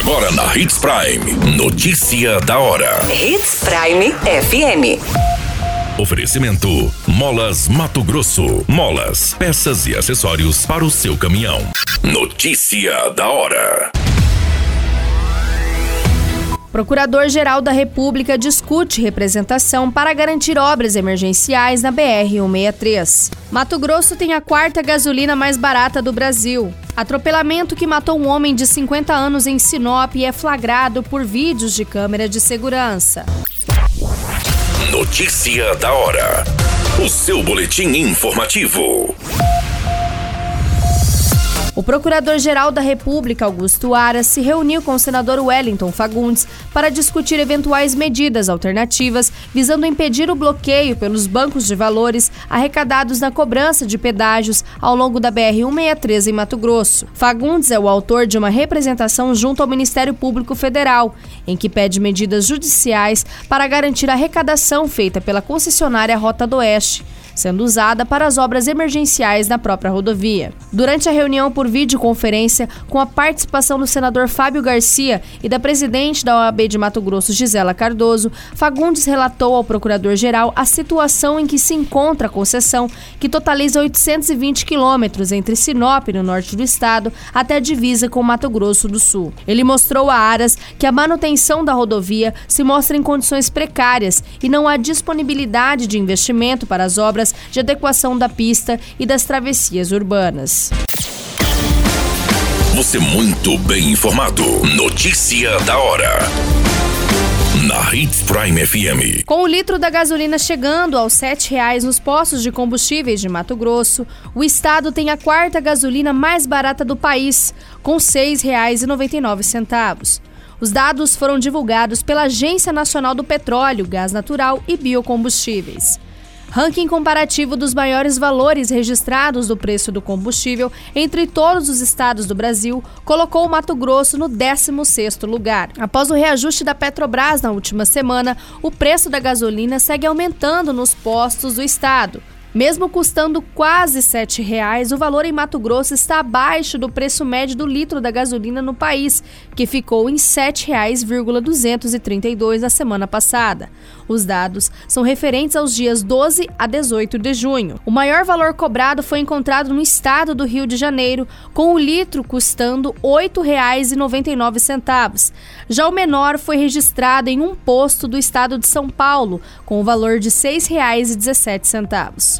Agora na Hits Prime. Notícia da hora. Hits Prime FM. Oferecimento: Molas Mato Grosso. Molas, peças e acessórios para o seu caminhão. Notícia da hora. Procurador-Geral da República discute representação para garantir obras emergenciais na BR-163. Mato Grosso tem a quarta gasolina mais barata do Brasil. Atropelamento que matou um homem de 50 anos em Sinop é flagrado por vídeos de câmera de segurança. Notícia da hora. O seu boletim informativo. O Procurador-Geral da República, Augusto Aras, se reuniu com o senador Wellington Fagundes para discutir eventuais medidas alternativas visando impedir o bloqueio pelos bancos de valores arrecadados na cobrança de pedágios ao longo da BR-163 em Mato Grosso. Fagundes é o autor de uma representação junto ao Ministério Público Federal, em que pede medidas judiciais para garantir a arrecadação feita pela concessionária Rota do Oeste sendo usada para as obras emergenciais na própria rodovia. Durante a reunião por videoconferência, com a participação do senador Fábio Garcia e da presidente da OAB de Mato Grosso, Gisela Cardoso, Fagundes relatou ao procurador-geral a situação em que se encontra a concessão, que totaliza 820 quilômetros entre Sinop, no norte do estado, até a divisa com Mato Grosso do Sul. Ele mostrou a Aras que a manutenção da rodovia se mostra em condições precárias e não há disponibilidade de investimento para as obras obras de adequação da pista e das travessias urbanas. Você muito bem informado. Notícia da hora na Hits Prime FM. Com o litro da gasolina chegando aos R$ reais nos postos de combustíveis de Mato Grosso, o estado tem a quarta gasolina mais barata do país, com R$ 6,99. Os dados foram divulgados pela Agência Nacional do Petróleo, Gás Natural e Biocombustíveis. Ranking comparativo dos maiores valores registrados do preço do combustível entre todos os estados do Brasil colocou o Mato Grosso no 16º lugar. Após o reajuste da Petrobras na última semana, o preço da gasolina segue aumentando nos postos do estado. Mesmo custando quase R$ reais, o valor em Mato Grosso está abaixo do preço médio do litro da gasolina no país, que ficou em R$ 7,232 na semana passada. Os dados são referentes aos dias 12 a 18 de junho. O maior valor cobrado foi encontrado no estado do Rio de Janeiro, com o litro custando R$ 8,99. Já o menor foi registrado em um posto do estado de São Paulo, com o valor de R$ 6,17.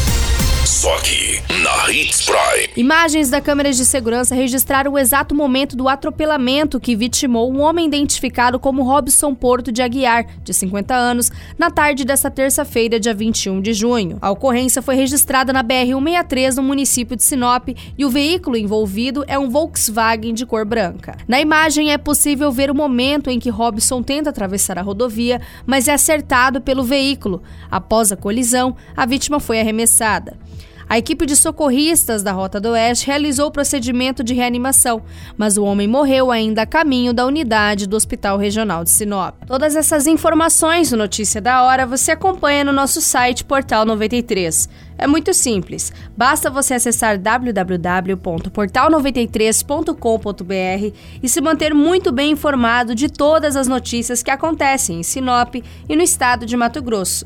Só aqui, na Hits Prime. Imagens da câmera de segurança registraram o exato momento do atropelamento que vitimou um homem identificado como Robson Porto de Aguiar, de 50 anos, na tarde desta terça-feira, dia 21 de junho. A ocorrência foi registrada na BR-163, no município de Sinop, e o veículo envolvido é um Volkswagen de cor branca. Na imagem é possível ver o momento em que Robson tenta atravessar a rodovia, mas é acertado pelo veículo. Após a colisão, a vítima foi arremessada. A equipe de socorristas da Rota do Oeste realizou o procedimento de reanimação, mas o homem morreu ainda a caminho da unidade do Hospital Regional de Sinop. Todas essas informações no Notícia da Hora você acompanha no nosso site Portal 93. É muito simples, basta você acessar www.portal93.com.br e se manter muito bem informado de todas as notícias que acontecem em Sinop e no estado de Mato Grosso